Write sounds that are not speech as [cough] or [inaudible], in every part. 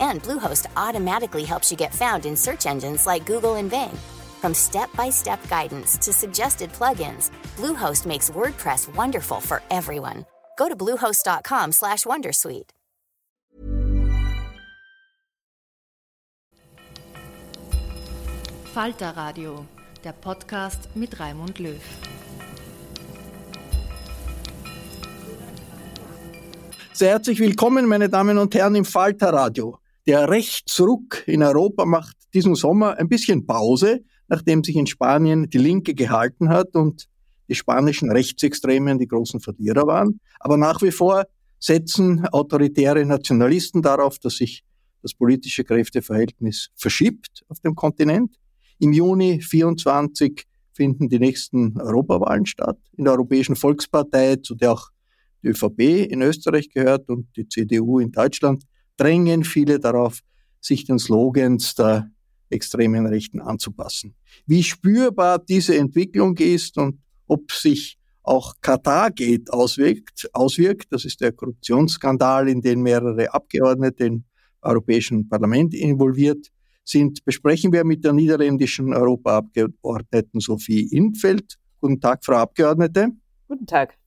And Bluehost automatically helps you get found in search engines like Google and Bing. From step-by-step guidance to suggested plugins, Bluehost makes WordPress wonderful for everyone. Go to bluehost.com/wondersuite. Falter Radio, der Podcast mit Raimund Löw. Sehr herzlich willkommen, meine Damen und Herren, im Falter Radio. Der Rechtsruck in Europa macht diesen Sommer ein bisschen Pause, nachdem sich in Spanien die Linke gehalten hat und die spanischen Rechtsextremen die großen Verlierer waren. Aber nach wie vor setzen autoritäre Nationalisten darauf, dass sich das politische Kräfteverhältnis verschiebt auf dem Kontinent. Im Juni 24 finden die nächsten Europawahlen statt. In der Europäischen Volkspartei, zu der auch die ÖVP in Österreich gehört und die CDU in Deutschland, drängen viele darauf, sich den Slogans der extremen Rechten anzupassen. Wie spürbar diese Entwicklung ist und ob sich auch Katar geht auswirkt, auswirkt, das ist der Korruptionsskandal, in den mehrere Abgeordnete im Europäischen Parlament involviert sind, besprechen wir mit der niederländischen Europaabgeordneten Sophie Infeld. Guten Tag, Frau Abgeordnete. Guten Tag.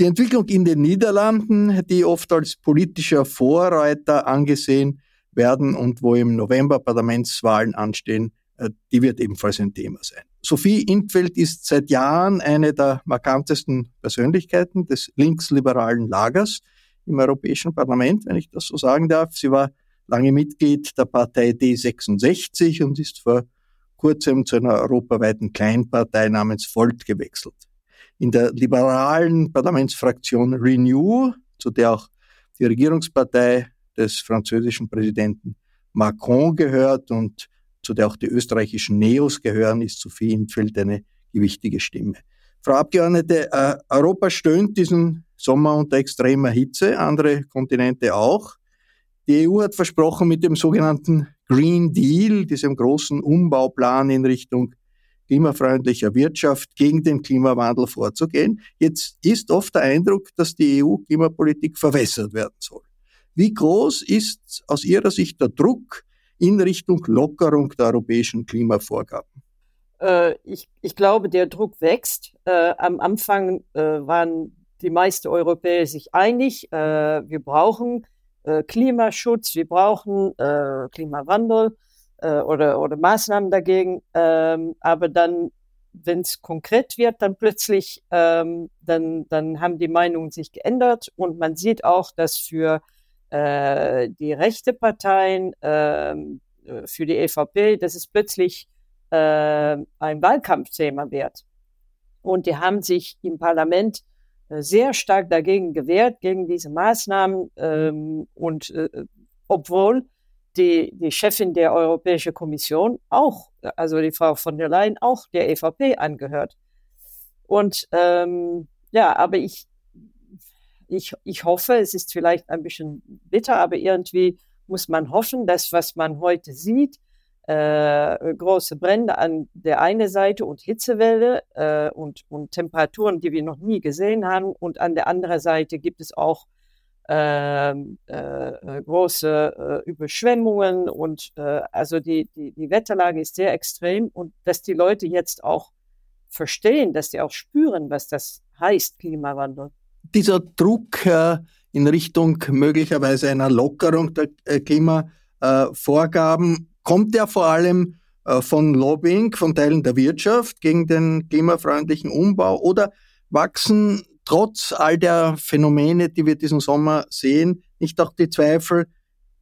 Die Entwicklung in den Niederlanden, die oft als politischer Vorreiter angesehen werden und wo im November Parlamentswahlen anstehen, äh, die wird ebenfalls ein Thema sein. Sophie Intfeld ist seit Jahren eine der markantesten Persönlichkeiten des linksliberalen Lagers im Europäischen Parlament, wenn ich das so sagen darf. Sie war lange Mitglied der Partei D66 und ist vor kurzem zu einer europaweiten Kleinpartei namens Volt gewechselt in der liberalen Parlamentsfraktion Renew, zu der auch die Regierungspartei des französischen Präsidenten Macron gehört und zu der auch die österreichischen Neos gehören, ist Sophie Infeld eine gewichtige Stimme. Frau Abgeordnete, äh, Europa stöhnt diesen Sommer unter extremer Hitze, andere Kontinente auch. Die EU hat versprochen, mit dem sogenannten Green Deal, diesem großen Umbauplan in Richtung klimafreundlicher Wirtschaft gegen den Klimawandel vorzugehen. Jetzt ist oft der Eindruck, dass die EU-Klimapolitik verwässert werden soll. Wie groß ist aus Ihrer Sicht der Druck in Richtung Lockerung der europäischen Klimavorgaben? Äh, ich, ich, glaube, der Druck wächst. Äh, am Anfang äh, waren die meisten Europäer sich einig, wir brauchen Klimaschutz, wir brauchen Klimawandel äh, oder, oder Maßnahmen dagegen. Ähm, aber dann, wenn es konkret wird, dann plötzlich, ähm, dann, dann haben die Meinungen sich geändert und man sieht auch, dass für äh, die rechte Parteien, ähm, äh, für die EVP, dass es plötzlich äh, ein Wahlkampfthema wird. Und die haben sich im Parlament äh, sehr stark dagegen gewehrt, gegen diese Maßnahmen. Ähm, und äh, obwohl die, die Chefin der Europäischen Kommission auch, also die Frau von der Leyen, auch der EVP angehört. Und ähm, ja, aber ich, ich, ich hoffe, es ist vielleicht ein bisschen bitter, aber irgendwie muss man hoffen, dass was man heute sieht, äh, große Brände an der einen Seite und Hitzewelle äh, und, und Temperaturen, die wir noch nie gesehen haben. Und an der anderen Seite gibt es auch äh, äh, große äh, Überschwemmungen und äh, also die, die, die Wetterlage ist sehr extrem und dass die Leute jetzt auch verstehen, dass sie auch spüren, was das heißt, Klimawandel. Dieser Druck äh, in Richtung möglicherweise einer Lockerung der äh, Klimavorgaben kommt ja vor allem von Lobbying von Teilen der Wirtschaft gegen den klimafreundlichen Umbau oder wachsen trotz all der Phänomene, die wir diesen Sommer sehen, nicht auch die Zweifel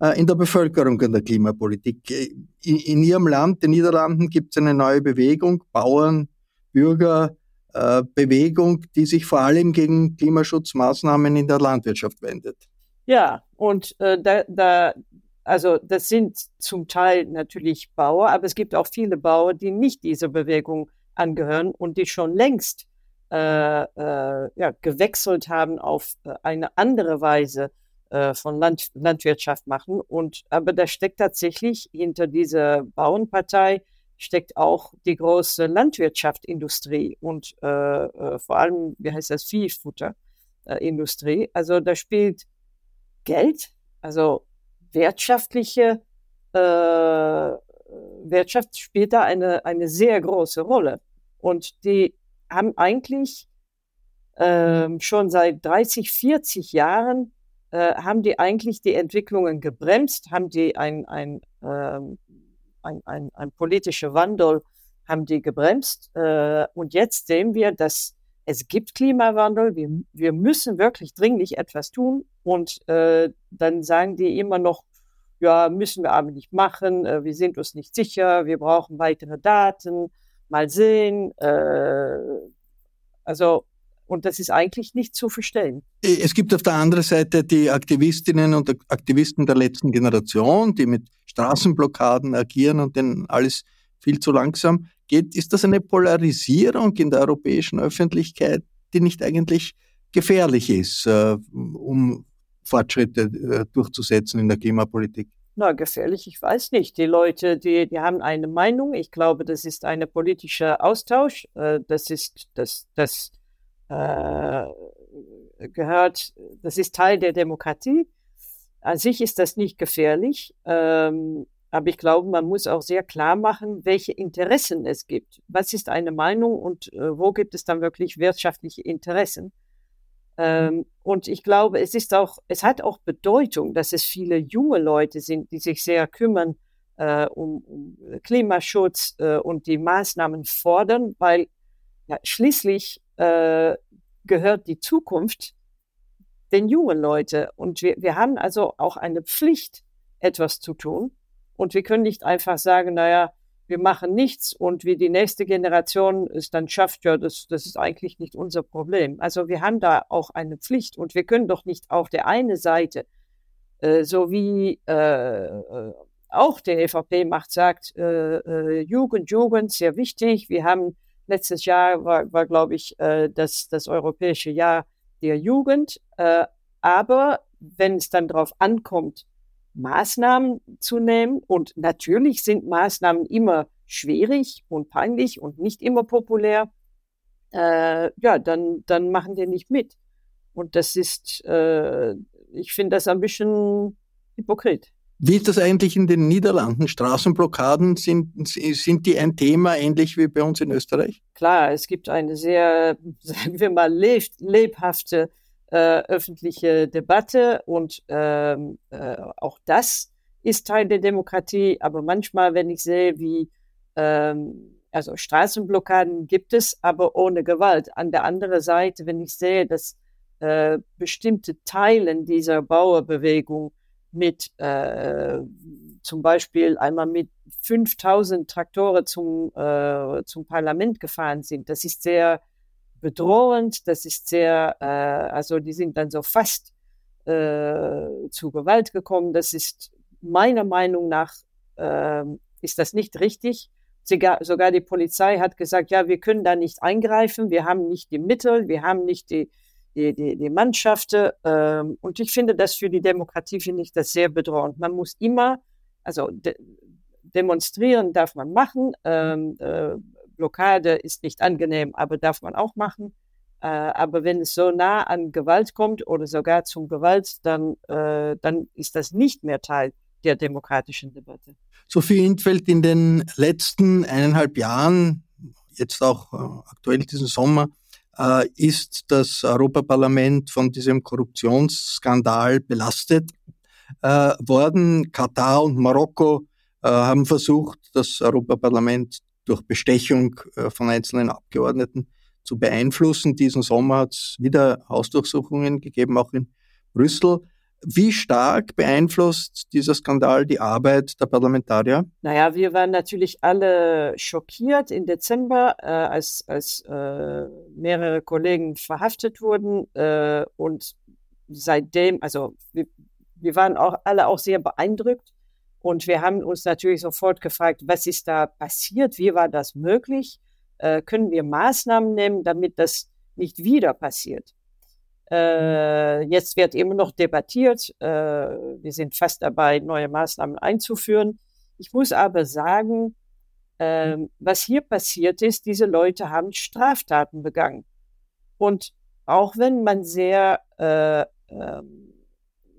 äh, in der Bevölkerung an der Klimapolitik. In, in Ihrem Land, den Niederlanden, gibt es eine neue Bewegung, Bauern, Bürger, äh, Bewegung, die sich vor allem gegen Klimaschutzmaßnahmen in der Landwirtschaft wendet. Ja, und äh, da, da also das sind zum Teil natürlich Bauer, aber es gibt auch viele Bauer, die nicht dieser Bewegung angehören und die schon längst äh, äh, ja, gewechselt haben auf äh, eine andere Weise äh, von Land, Landwirtschaft machen. Und aber da steckt tatsächlich hinter dieser Bauernpartei steckt auch die große Landwirtschaftsindustrie und äh, äh, vor allem, wie heißt das, Viehfutterindustrie. also da spielt Geld, also wirtschaftliche Wirtschaft spielt da eine, eine sehr große Rolle. Und die haben eigentlich ähm, schon seit 30, 40 Jahren äh, haben die eigentlich die Entwicklungen gebremst, haben die ein, ein, ähm, ein, ein, ein politischer Wandel haben die gebremst. Äh, und jetzt sehen wir, dass es gibt Klimawandel, wir, wir müssen wirklich dringlich etwas tun. Und äh, dann sagen die immer noch, ja, müssen wir aber nicht machen, äh, wir sind uns nicht sicher, wir brauchen weitere Daten, mal sehen. Äh, also, und das ist eigentlich nicht zu verstehen. Es gibt auf der anderen Seite die Aktivistinnen und Aktivisten der letzten Generation, die mit Straßenblockaden agieren und denen alles viel zu langsam geht. Ist das eine Polarisierung in der europäischen Öffentlichkeit, die nicht eigentlich gefährlich ist, äh, um Fortschritte äh, durchzusetzen in der Klimapolitik? Na, gefährlich, ich weiß nicht. Die Leute, die, die haben eine Meinung. Ich glaube, das ist ein politischer Austausch. Äh, das ist, das, das äh, gehört, das ist Teil der Demokratie. An sich ist das nicht gefährlich. Ähm, aber ich glaube, man muss auch sehr klar machen, welche Interessen es gibt. Was ist eine Meinung und äh, wo gibt es dann wirklich wirtschaftliche Interessen? Ähm, und ich glaube, es ist auch, es hat auch Bedeutung, dass es viele junge Leute sind, die sich sehr kümmern äh, um, um, Klimaschutz äh, und die Maßnahmen fordern, weil ja, schließlich äh, gehört die Zukunft den jungen Leuten. Und wir, wir haben also auch eine Pflicht, etwas zu tun. Und wir können nicht einfach sagen, naja, wir machen nichts und wie die nächste Generation es dann schafft, ja, das, das ist eigentlich nicht unser Problem. Also wir haben da auch eine Pflicht und wir können doch nicht auf der einen Seite, äh, so wie äh, äh auch der EVP macht, sagt, äh, äh, Jugend, Jugend, sehr wichtig. Wir haben letztes Jahr war, war glaube ich, äh, das, das europäische Jahr der Jugend. Äh, aber wenn es dann darauf ankommt, Maßnahmen zu nehmen. Und natürlich sind Maßnahmen immer schwierig und peinlich und nicht immer populär. Äh, ja, dann, dann machen die nicht mit. Und das ist, äh, ich finde das ein bisschen hypokrit. Wie ist das eigentlich in den Niederlanden? Straßenblockaden, sind, sind die ein Thema ähnlich wie bei uns in Österreich? Klar, es gibt eine sehr, [laughs] sagen wir mal, lebhafte äh, öffentliche Debatte und ähm, äh, auch das ist Teil der Demokratie. Aber manchmal, wenn ich sehe, wie ähm, also Straßenblockaden gibt es, aber ohne Gewalt. An der anderen Seite, wenn ich sehe, dass äh, bestimmte Teilen dieser Bauerbewegung mit äh, zum Beispiel einmal mit 5000 Traktoren zum, äh, zum Parlament gefahren sind. Das ist sehr bedrohend, das ist sehr, äh, also die sind dann so fast äh, zu Gewalt gekommen. Das ist meiner Meinung nach, äh, ist das nicht richtig. Sogar, sogar die Polizei hat gesagt, ja, wir können da nicht eingreifen, wir haben nicht die Mittel, wir haben nicht die, die, die, die Mannschaften. Ähm, und ich finde das für die Demokratie, finde ich das sehr bedrohend. Man muss immer, also de demonstrieren darf man machen, ähm, äh, Blockade ist nicht angenehm, aber darf man auch machen. Äh, aber wenn es so nah an Gewalt kommt oder sogar zum Gewalt, dann, äh, dann ist das nicht mehr Teil der demokratischen Debatte. Sophie Intfeld, in den letzten eineinhalb Jahren, jetzt auch äh, aktuell diesen Sommer, äh, ist das Europaparlament von diesem Korruptionsskandal belastet äh, worden. Katar und Marokko äh, haben versucht, das Europaparlament durch Bestechung äh, von einzelnen Abgeordneten zu beeinflussen. Diesen Sommer hat es wieder Hausdurchsuchungen gegeben, auch in Brüssel. Wie stark beeinflusst dieser Skandal die Arbeit der Parlamentarier? Naja, wir waren natürlich alle schockiert im Dezember, äh, als, als äh, mehrere Kollegen verhaftet wurden. Äh, und seitdem, also wir, wir waren auch alle auch sehr beeindruckt Und wir haben uns natürlich sofort gefragt, was ist da passiert? Wie war das möglich? Äh, können wir Maßnahmen nehmen, damit das nicht wieder passiert? Äh, jetzt wird immer noch debattiert. Äh, wir sind fast dabei, neue Maßnahmen einzuführen. Ich muss aber sagen, äh, was hier passiert ist, diese Leute haben Straftaten begangen. Und auch wenn man sehr, äh, äh,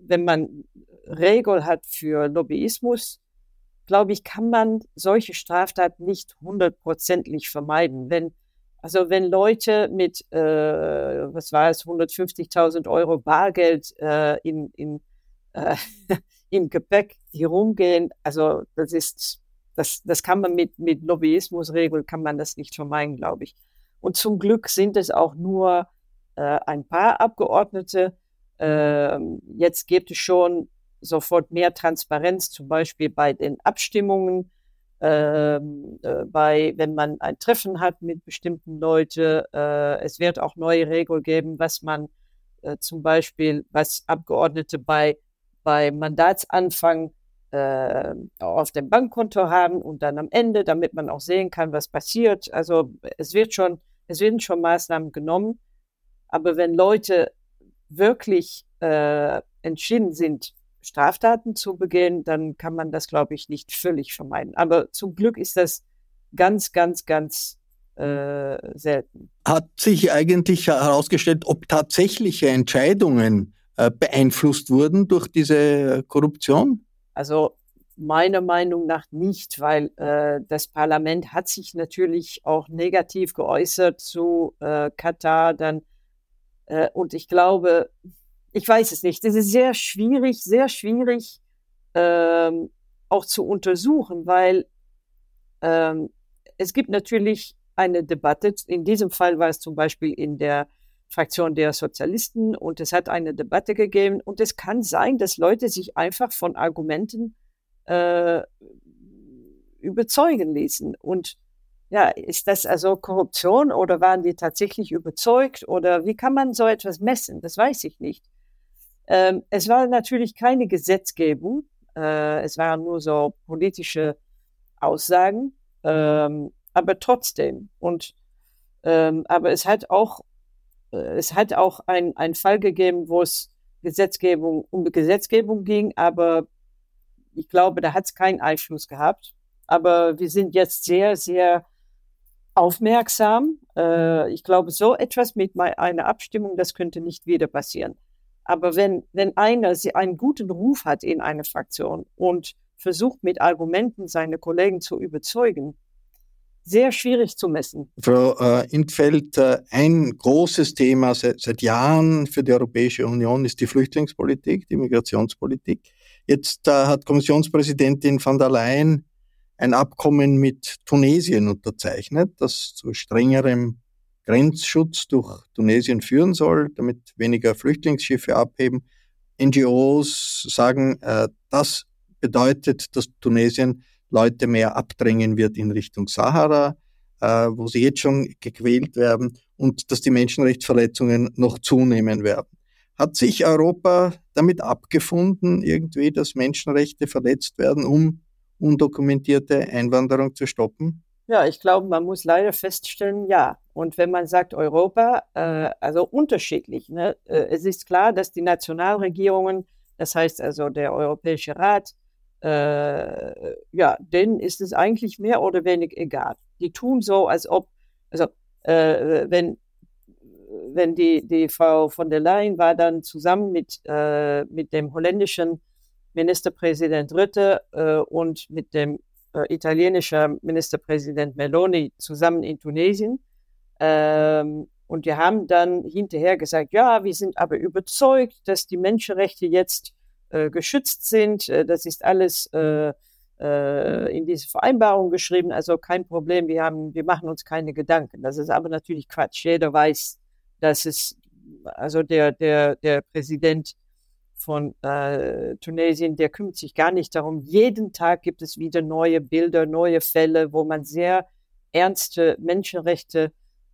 wenn man Regel hat für Lobbyismus, glaube ich, kann man solche Straftaten nicht hundertprozentig vermeiden. Wenn, also wenn Leute mit, äh, was war es, 150.000 Euro Bargeld äh, in, in, äh, [laughs] im Gepäck hier rumgehen, also das ist, das, das kann man mit, mit Lobbyismusregeln, kann man das nicht vermeiden, glaube ich. Und zum Glück sind es auch nur äh, ein paar Abgeordnete. Äh, jetzt gibt es schon sofort mehr Transparenz, zum Beispiel bei den Abstimmungen, ähm, äh, bei, wenn man ein Treffen hat mit bestimmten Leuten. Äh, es wird auch neue Regeln geben, was man äh, zum Beispiel, was Abgeordnete bei, bei Mandatsanfang äh, auf dem Bankkonto haben und dann am Ende, damit man auch sehen kann, was passiert. Also es wird schon, es werden schon Maßnahmen genommen. Aber wenn Leute wirklich äh, entschieden sind, Straftaten zu begehen, dann kann man das, glaube ich, nicht völlig vermeiden. Aber zum Glück ist das ganz, ganz, ganz äh, selten. Hat sich eigentlich herausgestellt, ob tatsächliche Entscheidungen äh, beeinflusst wurden durch diese Korruption? Also meiner Meinung nach nicht, weil äh, das Parlament hat sich natürlich auch negativ geäußert zu äh, Katar. Dann äh, und ich glaube, ich weiß es nicht. Es ist sehr schwierig, sehr schwierig ähm, auch zu untersuchen, weil ähm, es gibt natürlich eine Debatte. In diesem Fall war es zum Beispiel in der Fraktion der Sozialisten und es hat eine Debatte gegeben und es kann sein, dass Leute sich einfach von Argumenten äh, überzeugen ließen und ja, ist das also Korruption oder waren die tatsächlich überzeugt oder wie kann man so etwas messen? Das weiß ich nicht. Ähm, es war natürlich keine Gesetzgebung, äh, es waren nur so politische Aussagen, ähm, aber trotzdem. Und ähm, aber es hat auch äh, es hat auch ein, ein Fall gegeben, wo es Gesetzgebung um Gesetzgebung ging, aber ich glaube, da hat es keinen Einfluss gehabt. Aber wir sind jetzt sehr, sehr aufmerksam. Äh, ich glaube, so etwas mit einer Abstimmung, das könnte nicht wieder passieren. Aber wenn, wenn einer einen guten Ruf hat in einer Fraktion und versucht mit Argumenten seine Kollegen zu überzeugen, sehr schwierig zu messen. Frau äh, Intfeld, äh, ein großes Thema seit, seit, Jahren für die Europäische Union ist die Flüchtlingspolitik, die Migrationspolitik. Jetzt äh, hat Kommissionspräsidentin von der Leyen ein Abkommen mit Tunesien unterzeichnet, das zu strengerem Grenzschutz durch Tunesien führen soll, damit weniger Flüchtlingsschiffe abheben. NGOs sagen, äh, das bedeutet, dass Tunesien Leute mehr abdrängen wird in Richtung Sahara, äh, wo sie jetzt schon gequält werden und dass die Menschenrechtsverletzungen noch zunehmen werden. Hat sich Europa damit abgefunden, irgendwie, dass Menschenrechte verletzt werden, um undokumentierte Einwanderung zu stoppen? Ja, ich glaube, man muss leider feststellen, ja. Und wenn man sagt Europa, äh, also unterschiedlich. Ne? Äh, es ist klar, dass die Nationalregierungen, das heißt also der Europäische Rat, äh, ja, denen ist es eigentlich mehr oder weniger egal. Die tun so, als ob, also äh, wenn wenn die, die Frau von der Leyen war dann zusammen mit, äh, mit dem holländischen Ministerpräsident Rutte äh, und mit dem äh, italienischer Ministerpräsident Meloni zusammen in Tunesien. Ähm, und wir haben dann hinterher gesagt, ja, wir sind aber überzeugt, dass die Menschenrechte jetzt äh, geschützt sind. Äh, das ist alles äh, äh, in diese Vereinbarung geschrieben, also kein Problem. Wir haben, wir machen uns keine Gedanken. Das ist aber natürlich Quatsch. Jeder weiß, dass es, also der, der, der Präsident von äh, Tunesien, der kümmert sich gar nicht darum. Jeden Tag gibt es wieder neue Bilder, neue Fälle, wo man sehr ernste Menschenrechte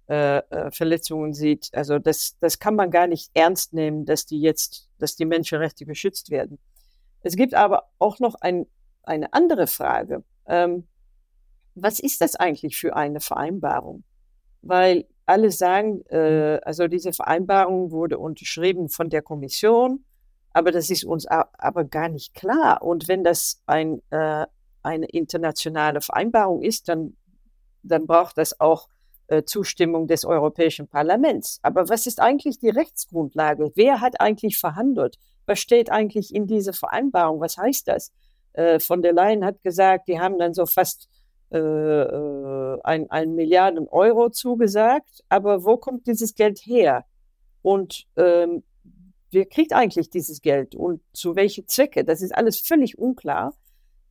äh, äh, Verletzungen sieht. Also das, das kann man gar nicht ernst nehmen, dass die jetzt, dass die Menschenrechte geschützt werden. Es gibt aber auch noch ein, eine andere Frage. Ähm, was ist das eigentlich für eine Vereinbarung? Weil alle sagen, äh, also diese Vereinbarung wurde unterschrieben von der Kommission, aber das ist uns aber gar nicht klar. Und wenn das ein, äh, eine internationale Vereinbarung ist, dann, dann braucht das auch äh, Zustimmung des Europäischen Parlaments. Aber was ist eigentlich die Rechtsgrundlage? Wer hat eigentlich verhandelt? Was steht eigentlich in dieser Vereinbarung? Was heißt das? Äh, von der Leyen hat gesagt, die haben dann so fast äh, äh, ein, ein Milliarden Euro zugesagt. Aber wo kommt dieses Geld her? Und ähm, wer kriegt eigentlich dieses Geld und zu welchen Zwecke? Das ist alles völlig unklar.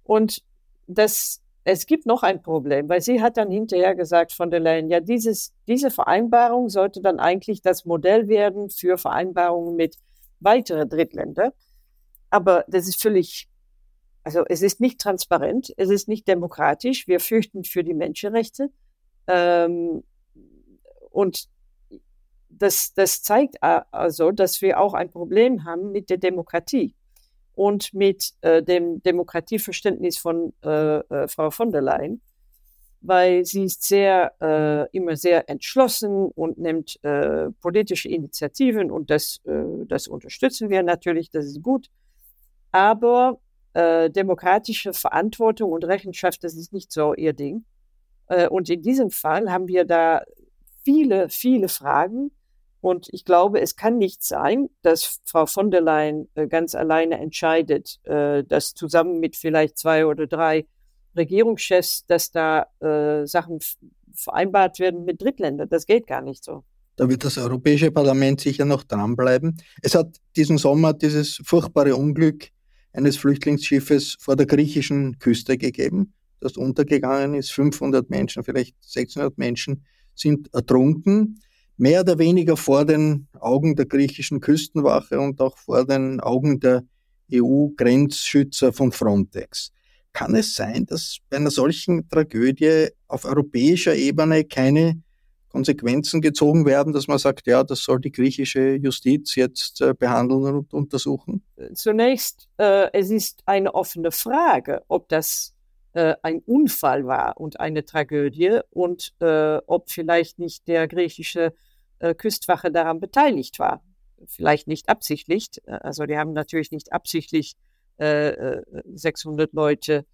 Und das, es gibt noch ein Problem, weil sie hat dann hinterher gesagt von der Leyen, ja, dieses, diese Vereinbarung sollte dann eigentlich das Modell werden für Vereinbarungen mit weiteren Drittländern. Aber das ist völlig also es ist nicht transparent, es ist nicht demokratisch. Wir fürchten für die Menschenrechte. Ähm, und das, das zeigt also, dass wir auch ein Problem haben mit der Demokratie und mit äh, dem Demokratieverständnis von äh, äh, Frau von der Leyen, weil sie ist sehr äh, immer sehr entschlossen und nimmt äh, politische Initiativen und das, äh, das unterstützen wir natürlich, das ist gut. Aber äh, demokratische Verantwortung und Rechenschaft, das ist nicht so ihr Ding. Äh, und in diesem Fall haben wir da viele, viele Fragen. Und ich glaube, es kann nicht sein, dass Frau von der Leyen äh, ganz alleine entscheidet, äh, dass zusammen mit vielleicht zwei oder drei Regierungschefs, dass da äh, Sachen vereinbart werden mit Drittländern. Das geht gar nicht so. Da wird das Europäische Parlament sicher noch dranbleiben. Es hat diesen Sommer dieses furchtbare Unglück eines Flüchtlingsschiffes vor der griechischen Küste gegeben, das untergegangen ist. 500 Menschen, vielleicht 600 Menschen sind ertrunken, mehr oder weniger vor den Augen der griechischen Küstenwache und auch vor den Augen der EU-Grenzschützer von Frontex. Kann es sein, dass bei einer solchen Tragödie auf europäischer Ebene keine Konsequenzen gezogen werden, dass man sagt, ja, das soll die griechische Justiz jetzt äh, behandeln und untersuchen? Zunächst, äh, es ist eine offene Frage, ob das äh, ein Unfall war und eine Tragödie und äh, ob vielleicht nicht der griechische äh, Küstwache daran beteiligt war. Vielleicht nicht absichtlich. Also die haben natürlich nicht absichtlich 600 äh, Leute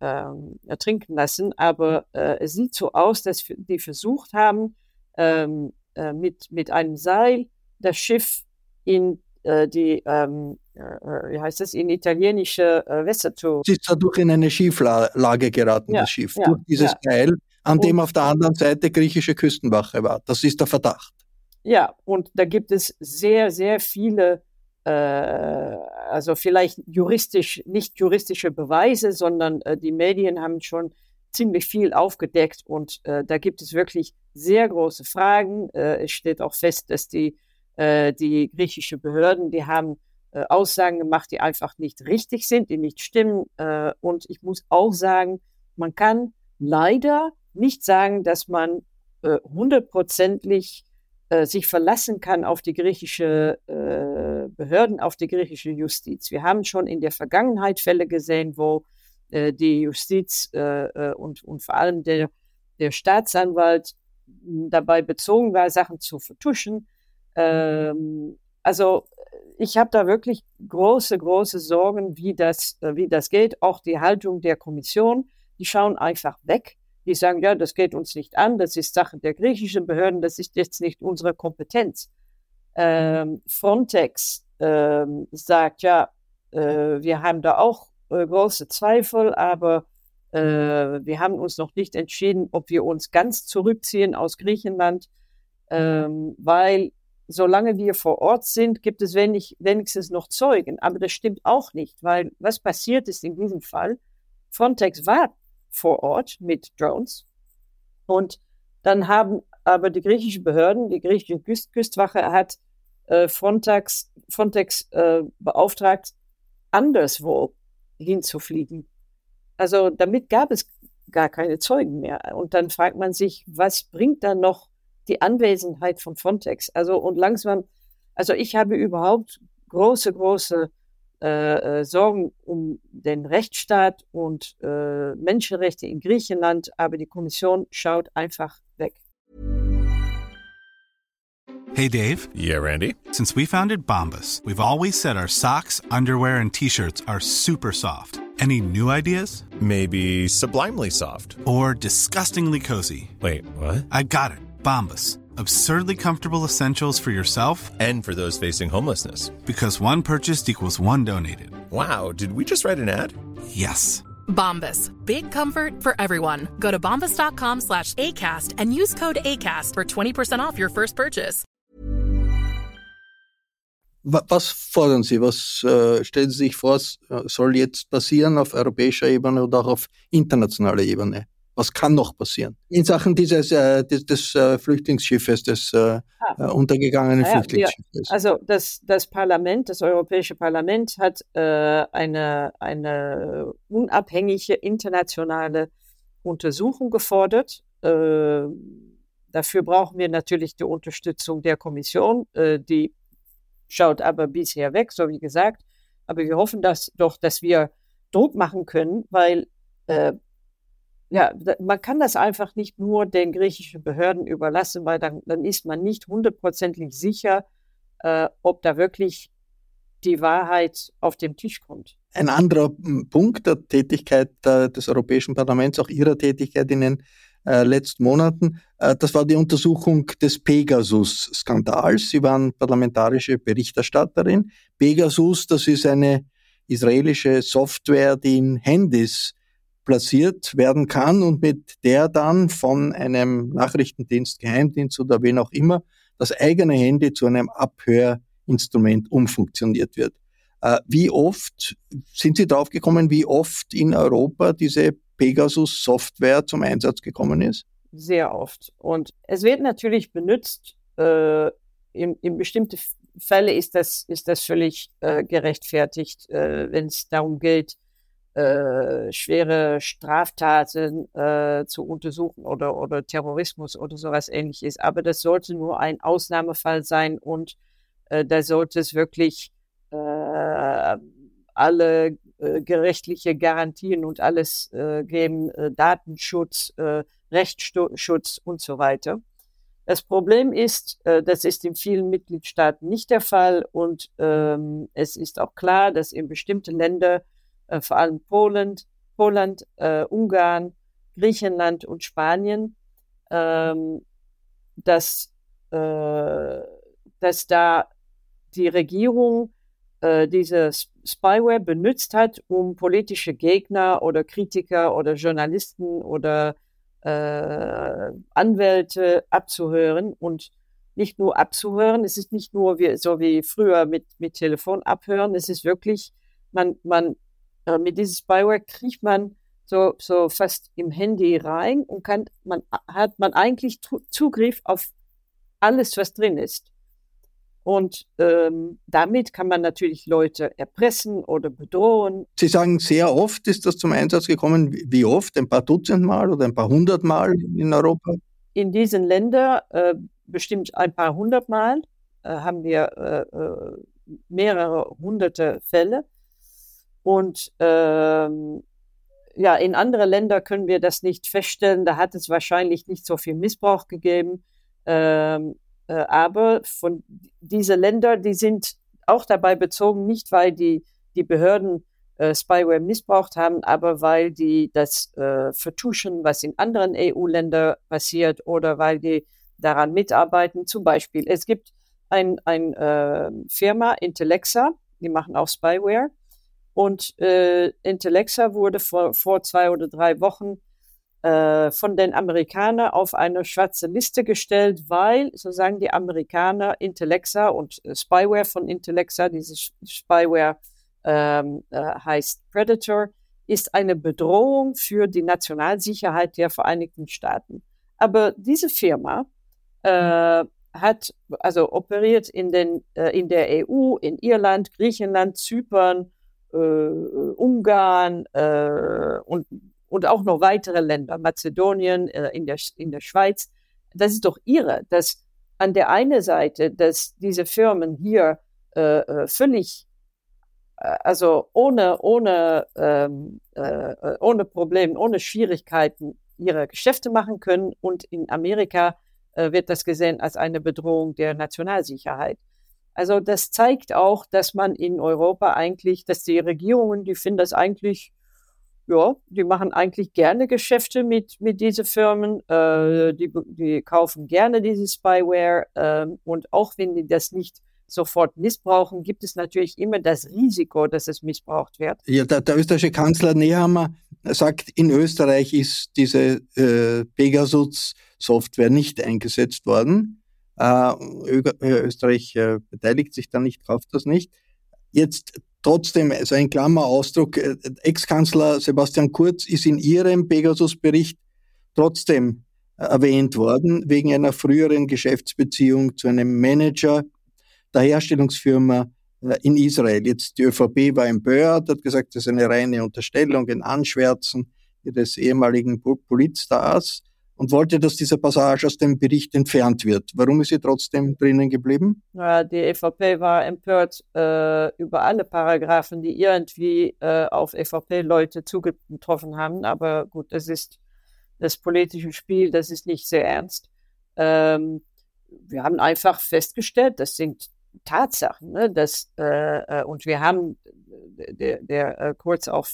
ähm, ertrinken lassen, aber es sieht so aus, dass die versucht haben, ähm, äh, mit, mit einem Seil das Schiff in äh, die, ähm, äh, wie heißt das, in italienische äh, Wässer zu. Es ist dadurch in eine Schieflage geraten, ja, das Schiff, ja, durch dieses ja. Seil, an und, dem auf der anderen Seite griechische Küstenwache war. Das ist der Verdacht. Ja, und da gibt es sehr, sehr viele äh, also vielleicht juristisch, nicht juristische Beweise, sondern äh, die Medien haben schon ziemlich viel aufgedeckt und äh, da gibt es wirklich sehr große Fragen. Es steht auch fest, dass die, äh, die griechische Behörden, die haben äh, Aussagen gemacht, die einfach nicht richtig sind, die nicht stimmen. Äh, und ich muss auch sagen, man kann leider nicht sagen, dass man äh, hundertprozentig äh, sich verlassen kann auf die griechische Behörden, auf die griechische Justiz. Wir haben schon in der Vergangenheit Fälle gesehen, wo die Justiz und, und vor allem der, der Staatsanwalt dabei bezogen war, Sachen zu vertuschen. Ähm, also ich habe da wirklich große, große Sorgen, wie das, wie das geht. Auch die Haltung der Kommission, die schauen einfach weg. Die sagen, ja, das geht uns nicht an, das ist Sache der griechischen Behörden, das ist jetzt nicht unsere Kompetenz. Ähm, Frontex ähm, sagt, ja, äh, wir haben da auch äh, große Zweifel, aber äh, wir haben uns noch nicht entschieden, ob wir uns ganz zurückziehen aus Griechenland, ähm, weil solange wir vor Ort sind, gibt es wenig, wenigstens noch Zeugen. Aber das stimmt auch nicht, weil was passiert ist in diesem Fall? Frontex war vor Ort mit Drones und dann haben aber die griechischen Behörden, die griechische Küst Küstwache hat äh, Frontex, Frontex äh, beauftragt, anderswo hinzufliegen. Also damit gab es gar keine Zeugen mehr. Und dann fragt man sich, was bringt dann noch die Anwesenheit von Frontex? Also und langsam, also ich habe überhaupt große, große äh, äh, sorgen um den Rechtsstaat und äh, Menschenrechte in Griechenland, aber die Kommission schaut einfach weg. Hey Dave. Yeah, Randy. Since we founded Bombus, we've always said our socks, underwear and t-shirts are super soft. Any new ideas? Maybe sublimely soft. Or disgustingly cozy. Wait, what? I got it. Bombus absurdly comfortable essentials for yourself and for those facing homelessness. Because one purchased equals one donated. Wow, did we just write an ad? Yes. Bombas. Big comfort for everyone. Go to bombas.com slash ACAST and use code ACAST for 20% off your first purchase. Was fordern Sie? Was äh, stellen Sie sich vor, äh, soll jetzt passieren auf europäischer Ebene oder auch auf internationaler Ebene? Was kann noch passieren? In Sachen dieses äh, des, des äh, Flüchtlingsschiffes, des äh, ah. Äh, untergegangenen ja, Flüchtlingsschiffes. also das, das Parlament, das Europäische Parlament hat äh, eine, eine unabhängige internationale Untersuchung gefordert. Äh, dafür brauchen wir natürlich die Unterstützung der Kommission. die schaut aber bisher weg, so wie gesagt. Aber wir hoffen dass, doch, dass wir Druck machen können, weil ja, man kann das einfach nicht nur den griechischen Behörden überlassen, weil dann, dann ist man nicht hundertprozentig sicher, äh, ob da wirklich die Wahrheit auf dem Tisch kommt. Ein anderer hm, Punkt der Tätigkeit äh, des Europäischen Parlaments, auch Ihrer Tätigkeit in den äh, letzten Monaten, äh, das war die Untersuchung des Pegasus-Skandals. Sie waren parlamentarische Berichterstatterin. Pegasus, das ist eine israelische Software, die in Handys platziert werden kann und mit der dann von einem Nachrichtendienst, Geheimdienst oder wen auch immer das eigene Handy zu einem Abhörinstrument umfunktioniert wird. Äh, wie oft sind Sie drauf gekommen, wie oft in Europa diese Pegasus-Software zum Einsatz gekommen ist? Sehr oft. Und es wird natürlich benutzt. Äh, in, in bestimmte Fälle ist das, ist das völlig äh, gerechtfertigt, äh, wenn es darum geht, äh, schwere Straftaten äh, zu untersuchen oder, oder Terrorismus oder sowas ähnliches. Aber das sollte nur ein Ausnahmefall sein und äh, da sollte es wirklich äh, alle äh, gerechtliche Garantien und alles geben, Datenschutz, Rechtsschutz und so weiter. Das Problem ist, das ist in vielen Mitgliedstaaten nicht der Fall und ähm, es ist auch klar, dass in bestimmten Ländern äh, vor allem Polen, Poland, äh, Ungarn, Griechenland und Spanien, ähm, dass, äh, dass da die Regierung äh, diese Spyware benutzt hat, um politische Gegner oder Kritiker oder Journalisten oder äh, Anwälte abzuhören und nicht nur abzuhören. Es ist nicht nur wie, so wie früher mit, mit Telefon abhören. Es ist wirklich, man, man äh, mit diesem Spyware kriegt man so, so fast im Handy rein und kann, man, hat man eigentlich Zugriff auf alles, was drin ist. Und ähm, damit kann man natürlich Leute erpressen oder bedrohen. Sie sagen, sehr oft ist das zum Einsatz gekommen. Wie oft? Ein paar Dutzend Mal oder ein paar hundert Mal in Europa? In diesen Ländern äh, bestimmt ein paar hundert Mal äh, haben wir äh, äh mehrere hunderte Fälle. Und ähm, ja, in anderen Ländern können wir das nicht feststellen. Da hat es wahrscheinlich nicht so viel Missbrauch gegeben. Ähm, äh, aber von diese Länder, die sind auch dabei bezogen, nicht weil die, die Behörden äh, Spyware missbraucht haben, aber weil die das äh, vertuschen, was in anderen EU-Ländern passiert oder weil die daran mitarbeiten. Zum Beispiel, es gibt ein, ein äh, Firma, Intellexa, die machen auch Spyware. Und äh, Intellexa wurde vor, vor zwei oder drei Wochen äh, von den Amerikanern auf eine schwarze Liste gestellt, weil, so sagen die Amerikaner, Intellexa und äh, Spyware von Intellexa, diese Spyware ähm, äh, heißt Predator, ist eine Bedrohung für die Nationalsicherheit der Vereinigten Staaten. Aber diese Firma äh, hat also operiert in, den, äh, in der EU, in Irland, Griechenland, Zypern, äh, Ungarn äh, und, und auch noch weitere Länder, Mazedonien, äh, in, der, in der Schweiz. Das ist doch irre, dass an der einen Seite, dass diese Firmen hier äh, äh, völlig also ohne, ohne, ähm, äh, ohne Probleme, ohne Schwierigkeiten ihre Geschäfte machen können. Und in Amerika äh, wird das gesehen als eine Bedrohung der Nationalsicherheit. Also das zeigt auch, dass man in Europa eigentlich, dass die Regierungen, die finden das eigentlich, ja, die machen eigentlich gerne Geschäfte mit, mit diesen Firmen, äh, die, die kaufen gerne diese Spyware äh, und auch wenn die das nicht sofort missbrauchen, gibt es natürlich immer das Risiko, dass es missbraucht wird. Ja, der, der österreichische Kanzler Nehammer sagt, in Österreich ist diese äh, Pegasus-Software nicht eingesetzt worden. Äh, Österreich äh, beteiligt sich da nicht, kauft das nicht. Jetzt trotzdem, also ein Klammerausdruck, äh, Ex-Kanzler Sebastian Kurz ist in Ihrem Pegasus-Bericht trotzdem erwähnt worden, wegen einer früheren Geschäftsbeziehung zu einem Manager der Herstellungsfirma in Israel. Jetzt die ÖVP war empört, hat gesagt, das ist eine reine Unterstellung, ein Anschwärzen ihres ehemaligen Politstars und wollte, dass diese Passage aus dem Bericht entfernt wird. Warum ist sie trotzdem drinnen geblieben? Ja, die EVP war empört äh, über alle Paragraphen, die irgendwie äh, auf EVP-Leute zugetroffen haben. Aber gut, das ist das politische Spiel, das ist nicht sehr ernst. Ähm, wir haben einfach festgestellt, das sind Tatsachen, ne, dass, äh, äh und wir haben der, der äh, Kurz auch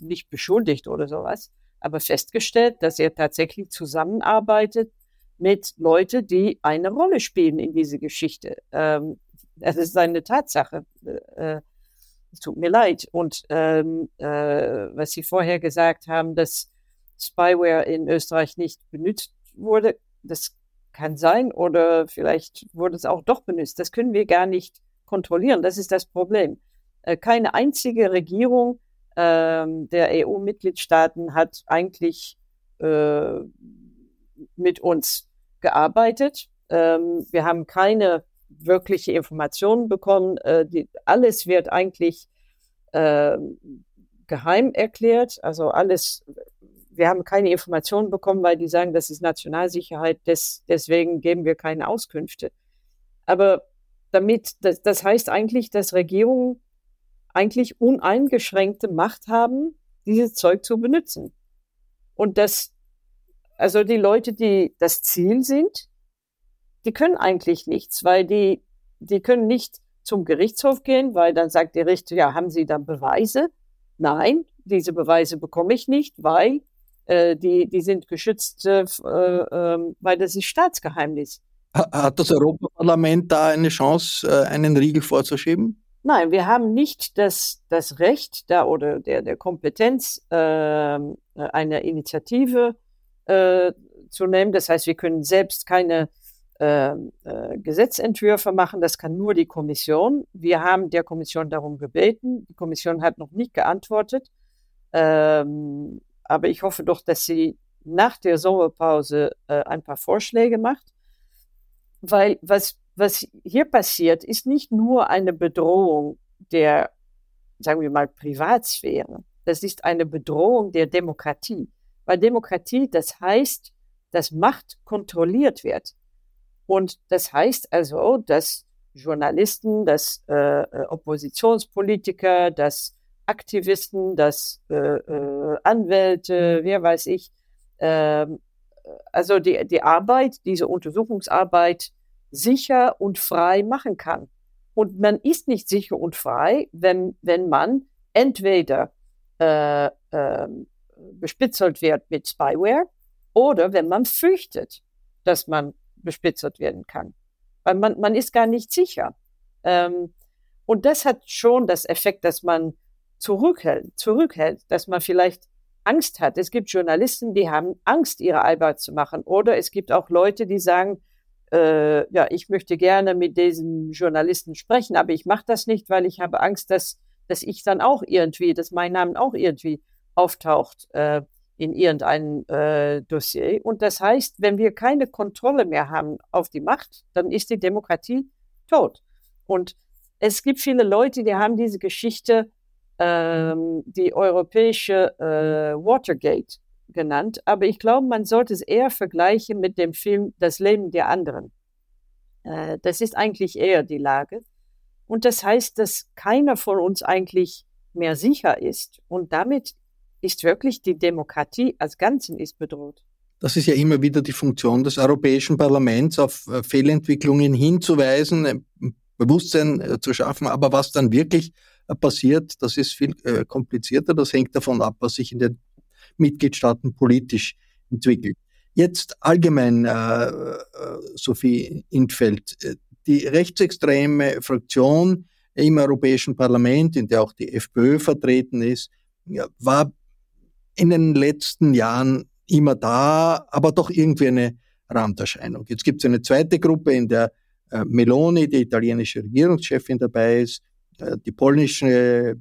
nicht beschuldigt oder sowas aber festgestellt, dass er tatsächlich zusammenarbeitet mit Leuten, die eine Rolle spielen in diese Geschichte. Ähm, das ist eine Tatsache. Äh, äh, tut mir leid. Und ähm, äh, was Sie vorher gesagt haben, dass Spyware in Österreich nicht benutzt wurde, das kann sein oder vielleicht wurde es auch doch benutzt. Das können wir gar nicht kontrollieren. Das ist das Problem. Äh, keine einzige Regierung ähm, der EU-Mitgliedstaaten hat eigentlich äh, mit uns gearbeitet. Ähm, wir haben keine wirkliche Informationen bekommen. Äh, die, alles wird eigentlich äh, geheim erklärt. Also alles, wir haben keine Informationen bekommen, weil die sagen, das ist Nationalsicherheit, des, deswegen geben wir keine Auskünfte. Aber damit, das, das heißt eigentlich, dass Regierungen eigentlich uneingeschränkte Macht haben, dieses Zeug zu benutzen. Und das, also die Leute, die das Ziel sind, die können eigentlich nichts, weil die, die können nicht zum Gerichtshof gehen, weil dann sagt der Richter, ja, haben Sie da Beweise? Nein, diese Beweise bekomme ich nicht, weil äh, die, die sind geschützt, äh, äh, weil das ist Staatsgeheimnis. Hat das Europaparlament da eine Chance, äh, einen Riegel vorzuschieben? Nein, wir haben nicht das, das Recht da oder der, der Kompetenz, ähm, äh, eine Initiative äh, zu nehmen. Das heißt, wir können selbst keine äh, äh, Gesetzentwürfe machen. Das kann nur die Kommission. Wir haben der Kommission darum gebeten. Die Kommission hat noch nicht geantwortet. Ähm, aber ich hoffe doch, dass sie nach der Sommerpause äh, ein paar Vorschläge macht. Weil was was hier passiert, ist nicht nur eine Bedrohung der, sagen wir mal, Privatsphäre. Das ist eine Bedrohung der Demokratie. Weil Demokratie, das heißt, dass Macht kontrolliert wird. Und das heißt also, dass Journalisten, dass äh, äh Oppositionspolitiker, dass Aktivisten, dass äh, äh, Anwälte, wer weiß ich, äh, also die, die Arbeit, diese Untersuchungsarbeit sicher und frei machen kann. Und man ist nicht sicher und frei, wenn, wenn man entweder äh, äh, bespitzelt wird mit Spyware oder wenn man fürchtet, dass man bespitzelt werden kann. Weil man, man ist gar nicht sicher. Ähm, und das hat schon das Effekt, dass man zurückhält, zurückhält, dass man vielleicht Angst hat. Es gibt Journalisten, die haben Angst, ihre Arbeit zu machen. Oder es gibt auch Leute, die sagen, äh, ja, ich möchte gerne mit diesem Journalisten sprechen, aber ich mache das nicht, weil ich habe Angst, dass, dass ich dann auch irgendwie, dass mein Name auch irgendwie auftaucht äh, in irgendeinem äh, Dossier. Und das heißt, wenn wir keine Kontrolle mehr haben auf die Macht, dann ist die Demokratie tot. Und es gibt viele Leute, die haben diese Geschichte, ähm, die europäische äh, Watergate genannt, aber ich glaube, man sollte es eher vergleichen mit dem Film Das Leben der anderen. Äh, das ist eigentlich eher die Lage. Und das heißt, dass keiner von uns eigentlich mehr sicher ist. Und damit ist wirklich die Demokratie als Ganzen ist bedroht. Das ist ja immer wieder die Funktion des Europäischen Parlaments, auf äh, Fehlentwicklungen hinzuweisen, äh, Bewusstsein äh, zu schaffen. Aber was dann wirklich passiert, das ist viel komplizierter. Das hängt davon ab, was sich in den Mitgliedstaaten politisch entwickelt. Jetzt allgemein, äh, Sophie Intfeld, die rechtsextreme Fraktion im Europäischen Parlament, in der auch die FPÖ vertreten ist, war in den letzten Jahren immer da, aber doch irgendwie eine Randerscheinung. Jetzt gibt es eine zweite Gruppe, in der äh, Meloni, die italienische Regierungschefin, dabei ist, äh, die polnische äh,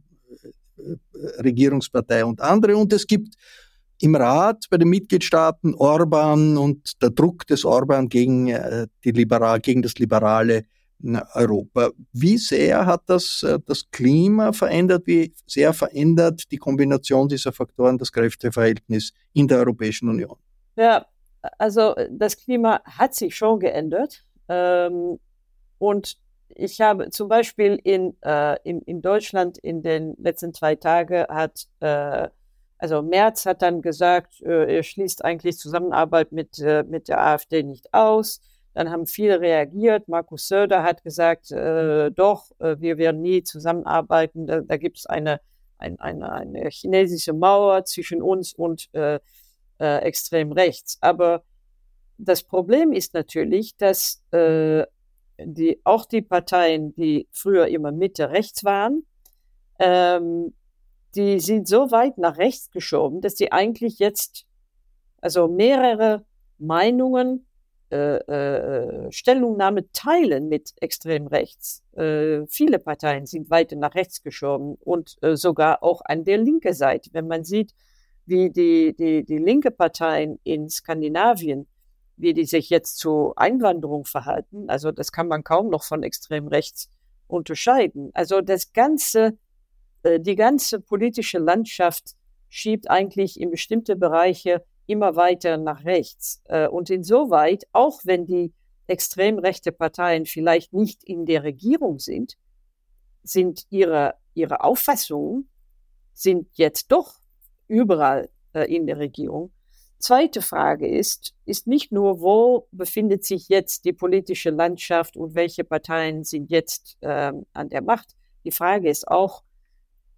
Regierungspartei und andere. Und es gibt im Rat bei den Mitgliedstaaten Orban und der Druck des Orban gegen, äh, die Liberal, gegen das liberale Europa. Wie sehr hat das äh, das Klima verändert? Wie sehr verändert die Kombination dieser Faktoren das Kräfteverhältnis in der Europäischen Union? Ja, also das Klima hat sich schon geändert. Ähm, und ich habe zum Beispiel in, äh, in, in Deutschland in den letzten zwei Tagen hat, äh, also Merz hat dann gesagt, äh, er schließt eigentlich Zusammenarbeit mit, äh, mit der AfD nicht aus. Dann haben viele reagiert. Markus Söder hat gesagt, äh, doch, äh, wir werden nie zusammenarbeiten. Da, da gibt es eine, ein, eine, eine chinesische Mauer zwischen uns und äh, äh, extrem rechts. Aber das Problem ist natürlich, dass äh, die, auch die Parteien, die früher immer Mitte rechts waren, ähm, die sind so weit nach rechts geschoben, dass sie eigentlich jetzt also mehrere Meinungen äh, äh, Stellungnahme teilen mit extrem rechts. Äh, viele Parteien sind weiter nach rechts geschoben und äh, sogar auch an der linken Seite. Wenn man sieht, wie die, die, die linke Parteien in Skandinavien, wie die sich jetzt zu Einwanderung verhalten, also das kann man kaum noch von extrem rechts unterscheiden. Also das ganze, die ganze politische Landschaft schiebt eigentlich in bestimmte Bereiche immer weiter nach rechts. Äh, und insoweit, auch wenn die extrem rechte Parteien vielleicht nicht in der Regierung sind, sind ihre, ihre Auffassungen sind jetzt doch überall äh, in der Regierung. Zweite Frage ist, ist nicht nur, wo befindet sich jetzt die politische Landschaft und welche Parteien sind jetzt ähm, an der Macht. Die Frage ist auch,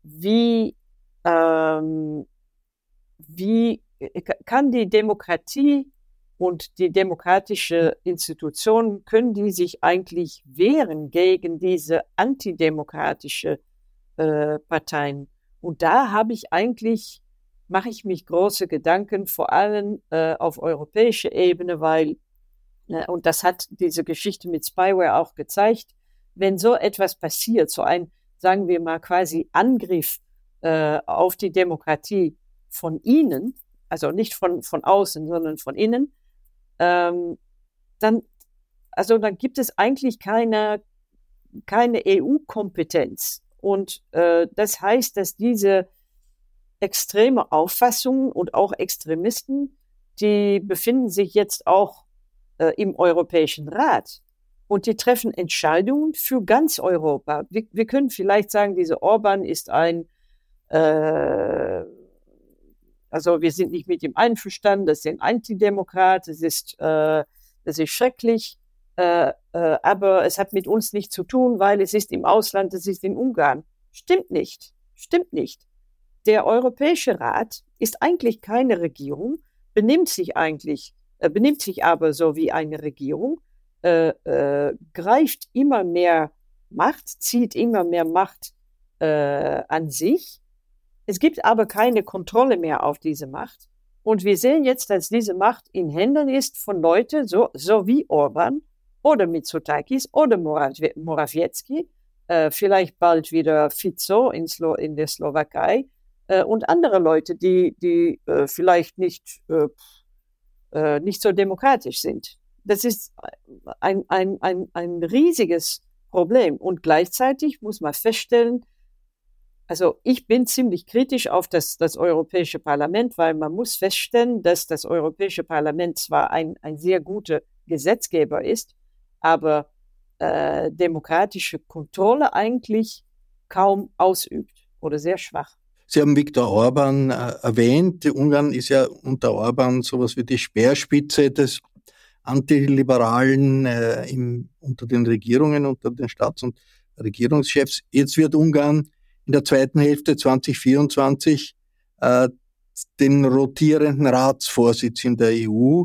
wie, ähm, wie äh, kann die Demokratie und die demokratische Institution, können die sich eigentlich wehren gegen diese antidemokratische äh, Parteien? Und da habe ich eigentlich, mache ich mich große Gedanken, vor allem äh, auf europäischer Ebene, weil, äh, und das hat diese Geschichte mit Spyware auch gezeigt, wenn so etwas passiert, so ein, sagen wir mal, quasi Angriff äh, auf die Demokratie von Ihnen, also nicht von, von außen, sondern von innen, ähm, dann, also dann gibt es eigentlich keine, keine EU-Kompetenz. Und äh, das heißt, dass diese extreme Auffassungen und auch Extremisten, die befinden sich jetzt auch äh, im Europäischen Rat. Und die treffen Entscheidungen für ganz Europa. Wir, wir können vielleicht sagen, dieser Orban ist ein äh, also wir sind nicht mit ihm einverstanden, das ist ein Antidemokrat, das ist, äh, das ist schrecklich, äh, äh, aber es hat mit uns nichts zu tun, weil es ist im Ausland, es ist in Ungarn. Stimmt nicht, stimmt nicht. Der Europäische Rat ist eigentlich keine Regierung, benimmt sich eigentlich, äh, benimmt sich aber so wie eine Regierung, äh, äh, greift immer mehr Macht, zieht immer mehr Macht äh, an sich es gibt aber keine Kontrolle mehr auf diese Macht. Und wir sehen jetzt, dass diese Macht in Händen ist von Leuten, so, so wie Orban oder Mitsotakis oder Morawiecki, äh, vielleicht bald wieder Fico in, Slo in der Slowakei äh, und andere Leute, die, die äh, vielleicht nicht, äh, äh, nicht so demokratisch sind. Das ist ein, ein, ein, ein riesiges Problem. Und gleichzeitig muss man feststellen, also ich bin ziemlich kritisch auf das, das Europäische Parlament, weil man muss feststellen, dass das Europäische Parlament zwar ein, ein sehr guter Gesetzgeber ist, aber äh, demokratische Kontrolle eigentlich kaum ausübt oder sehr schwach. Sie haben Viktor Orban äh, erwähnt. Ungarn ist ja unter Orban sowas wie die Speerspitze des Antiliberalen äh, im, unter den Regierungen, unter den Staats- und Regierungschefs. Jetzt wird Ungarn in der zweiten Hälfte 2024 äh, den rotierenden Ratsvorsitz in der EU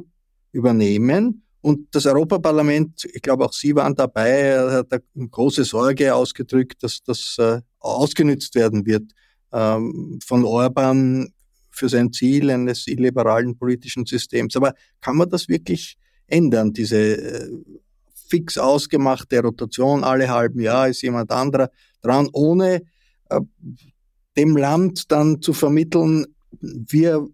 übernehmen. Und das Europaparlament, ich glaube auch Sie waren dabei, hat eine große Sorge ausgedrückt, dass das äh, ausgenützt werden wird ähm, von Orban für sein Ziel eines illiberalen politischen Systems. Aber kann man das wirklich ändern, diese äh, fix ausgemachte Rotation alle halben Jahr ist jemand anderer dran, ohne äh, dem Land dann zu vermitteln, wir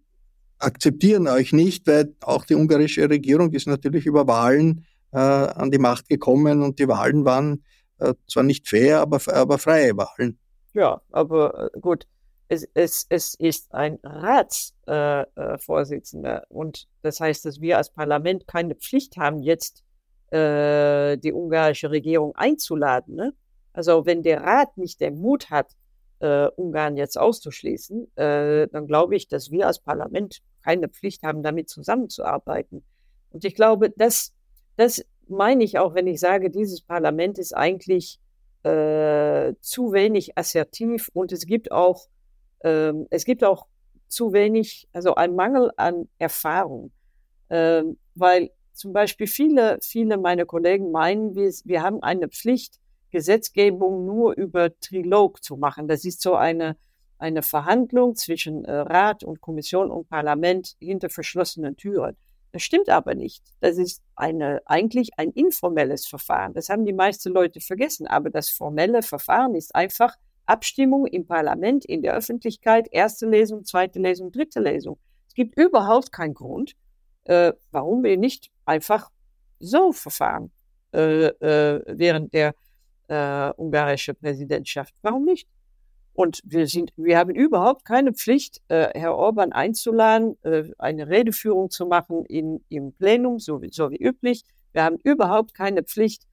akzeptieren euch nicht, weil auch die ungarische Regierung ist natürlich über Wahlen äh, an die Macht gekommen und die Wahlen waren äh, zwar nicht fair, aber, aber freie Wahlen. Ja, aber äh, gut, es, es, es ist ein Ratsvorsitzender äh, äh und das heißt, dass wir als Parlament keine Pflicht haben, jetzt äh, die ungarische Regierung einzuladen. Ne? Also wenn der Rat nicht den Mut hat, äh, Ungarn jetzt auszuschließen, äh, dann glaube ich, dass wir als Parlament keine Pflicht haben, damit zusammenzuarbeiten. Und ich glaube, das, das meine ich auch, wenn ich sage, dieses Parlament ist eigentlich äh, zu wenig assertiv und es gibt auch, ähm, es gibt auch zu wenig, also ein Mangel an Erfahrung, ähm, weil zum Beispiel viele, viele meiner Kollegen meinen, wir, wir haben eine Pflicht, Gesetzgebung nur über Trilog zu machen. Das ist so eine, eine Verhandlung zwischen äh, Rat und Kommission und Parlament hinter verschlossenen Türen. Das stimmt aber nicht. Das ist eine, eigentlich ein informelles Verfahren. Das haben die meisten Leute vergessen. Aber das formelle Verfahren ist einfach Abstimmung im Parlament, in der Öffentlichkeit, erste Lesung, zweite Lesung, dritte Lesung. Es gibt überhaupt keinen Grund, äh, warum wir nicht einfach so verfahren äh, äh, während der äh, ungarische Präsidentschaft. Warum nicht? Und wir sind, wir haben überhaupt keine Pflicht, äh, Herr Orban einzuladen, äh, eine Redeführung zu machen in, im Plenum, so wie, so wie üblich. Wir haben überhaupt keine Pflicht,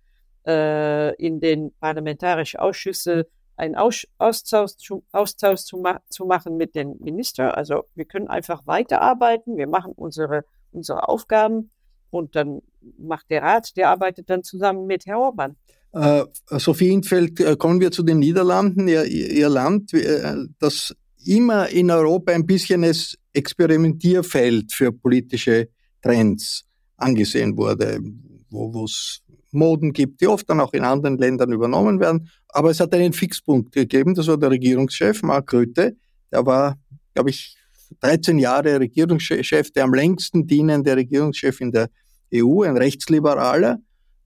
in den parlamentarischen Ausschüssen einen Aus Austausch, zu, Austausch zu, ma zu machen mit den Ministern. Also wir können einfach weiterarbeiten. Wir machen unsere, unsere Aufgaben und dann macht der Rat, der arbeitet dann zusammen mit Herrn Orban. Äh, Sophie Infeld, äh, kommen wir zu den Niederlanden, ihr, ihr Land, äh, das immer in Europa ein bisschen als Experimentierfeld für politische Trends angesehen wurde, wo es Moden gibt, die oft dann auch in anderen Ländern übernommen werden. Aber es hat einen Fixpunkt gegeben, das war der Regierungschef Mark Rütte. Der war, glaube ich, 13 Jahre Regierungschef, der am längsten dienende Regierungschef in der EU, ein Rechtsliberaler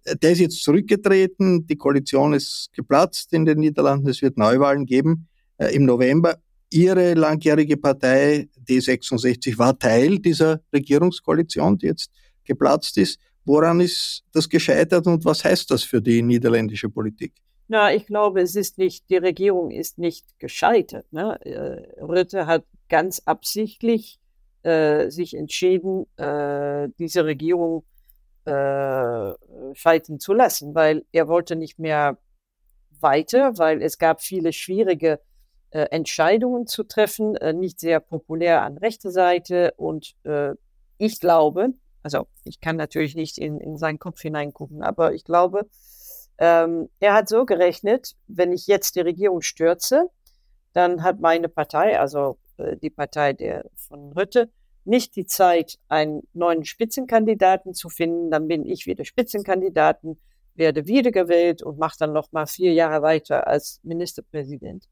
der ist jetzt zurückgetreten, die Koalition ist geplatzt in den Niederlanden, es wird Neuwahlen geben äh, im November. Ihre langjährige Partei D66 war Teil dieser Regierungskoalition, die jetzt geplatzt ist. Woran ist das gescheitert und was heißt das für die niederländische Politik? Na, ich glaube, es ist nicht, die Regierung ist nicht gescheitert. Ne? Äh, Rütte hat ganz absichtlich äh, sich entschieden, äh, diese Regierung äh, scheitern zu lassen, weil er wollte nicht mehr weiter, weil es gab viele schwierige äh, Entscheidungen zu treffen, äh, nicht sehr populär an rechter Seite und äh, ich glaube, also ich kann natürlich nicht in, in seinen Kopf hineingucken, aber ich glaube, ähm, er hat so gerechnet, wenn ich jetzt die Regierung stürze, dann hat meine Partei, also äh, die Partei der von Rütte, nicht die Zeit, einen neuen Spitzenkandidaten zu finden. Dann bin ich wieder Spitzenkandidaten, werde wiedergewählt und mache dann noch mal vier Jahre weiter als Ministerpräsident.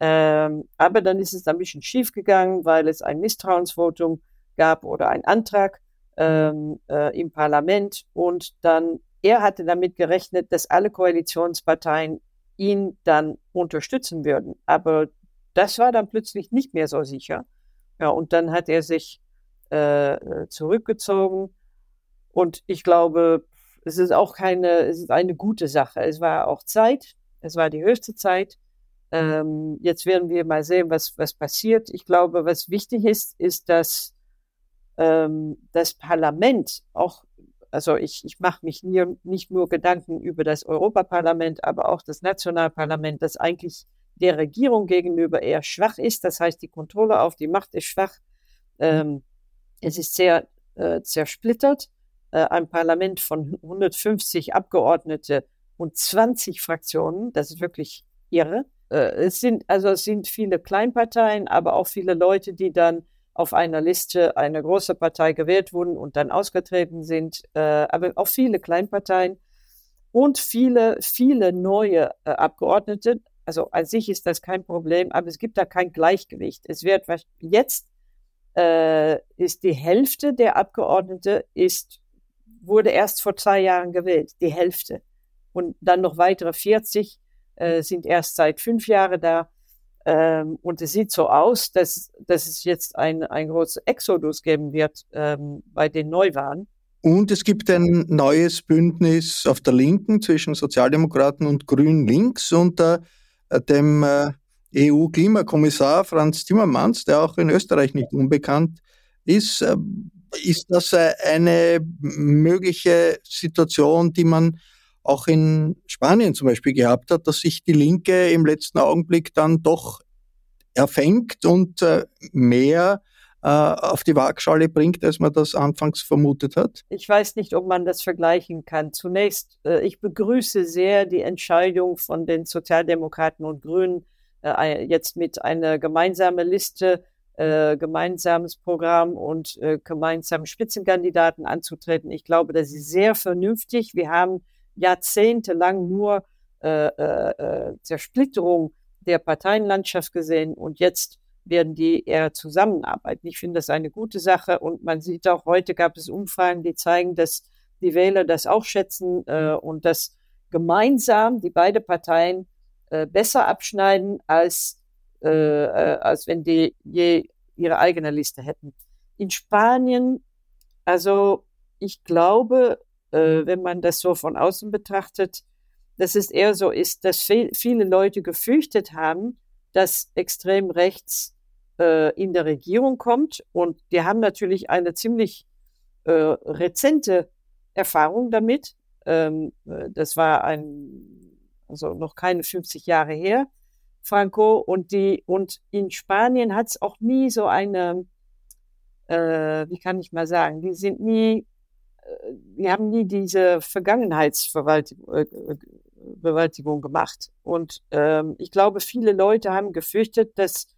Ähm, aber dann ist es ein bisschen schief gegangen, weil es ein Misstrauensvotum gab oder ein Antrag ähm, äh, im Parlament und dann er hatte damit gerechnet, dass alle Koalitionsparteien ihn dann unterstützen würden. Aber das war dann plötzlich nicht mehr so sicher. Ja, und dann hat er sich äh, äh, zurückgezogen. Und ich glaube, es ist auch keine, es ist eine gute Sache. Es war auch Zeit, es war die höchste Zeit. Ähm, jetzt werden wir mal sehen, was, was passiert. Ich glaube, was wichtig ist, ist, dass ähm, das Parlament auch also ich, ich mache mich nie, nicht nur Gedanken über das Europaparlament, aber auch das Nationalparlament, das eigentlich der Regierung gegenüber eher schwach ist. Das heißt, die Kontrolle auf die Macht ist schwach. Ähm, es ist sehr äh, zersplittert. Äh, ein Parlament von 150 Abgeordnete und 20 Fraktionen, das ist wirklich irre. Äh, es sind also es sind viele Kleinparteien, aber auch viele Leute, die dann auf einer Liste einer großen Partei gewählt wurden und dann ausgetreten sind, äh, aber auch viele Kleinparteien und viele, viele neue äh, Abgeordnete. Also an sich ist das kein Problem, aber es gibt da kein Gleichgewicht. Es wird jetzt äh, ist die Hälfte der Abgeordneten ist wurde erst vor zwei Jahren gewählt, die Hälfte und dann noch weitere 40 äh, sind erst seit fünf Jahren da. Ähm, und es sieht so aus, dass, dass es jetzt ein, ein großes Exodus geben wird ähm, bei den Neuwahlen. Und es gibt ein neues Bündnis auf der Linken zwischen Sozialdemokraten und Grün links unter äh, dem äh, EU-Klimakommissar Franz Timmermans, der auch in Österreich nicht unbekannt ist. Äh, ist das äh, eine mögliche Situation, die man auch in Spanien zum Beispiel gehabt hat, dass sich die Linke im letzten Augenblick dann doch erfängt und äh, mehr äh, auf die Waagschale bringt, als man das anfangs vermutet hat? Ich weiß nicht, ob man das vergleichen kann. Zunächst, äh, ich begrüße sehr die Entscheidung von den Sozialdemokraten und Grünen, jetzt mit einer gemeinsamen Liste, gemeinsames Programm und gemeinsamen Spitzenkandidaten anzutreten. Ich glaube, das ist sehr vernünftig. Wir haben jahrzehntelang nur äh, äh, äh, Zersplitterung der Parteienlandschaft gesehen und jetzt werden die eher zusammenarbeiten. Ich finde das eine gute Sache und man sieht auch, heute gab es Umfragen, die zeigen, dass die Wähler das auch schätzen äh, und dass gemeinsam die beiden Parteien äh, besser abschneiden, als, äh, äh, als wenn die je ihre eigene Liste hätten. In Spanien, also ich glaube, äh, wenn man das so von außen betrachtet, dass es eher so ist, dass viel, viele Leute gefürchtet haben, dass extrem rechts äh, in der Regierung kommt. Und die haben natürlich eine ziemlich äh, rezente Erfahrung damit. Ähm, äh, das war ein, also noch keine 50 Jahre her, Franco. Und die, und in Spanien hat es auch nie so eine, äh, wie kann ich mal sagen, die sind nie wir haben nie diese Vergangenheitsbewältigung äh, gemacht. Und ähm, ich glaube, viele Leute haben gefürchtet, dass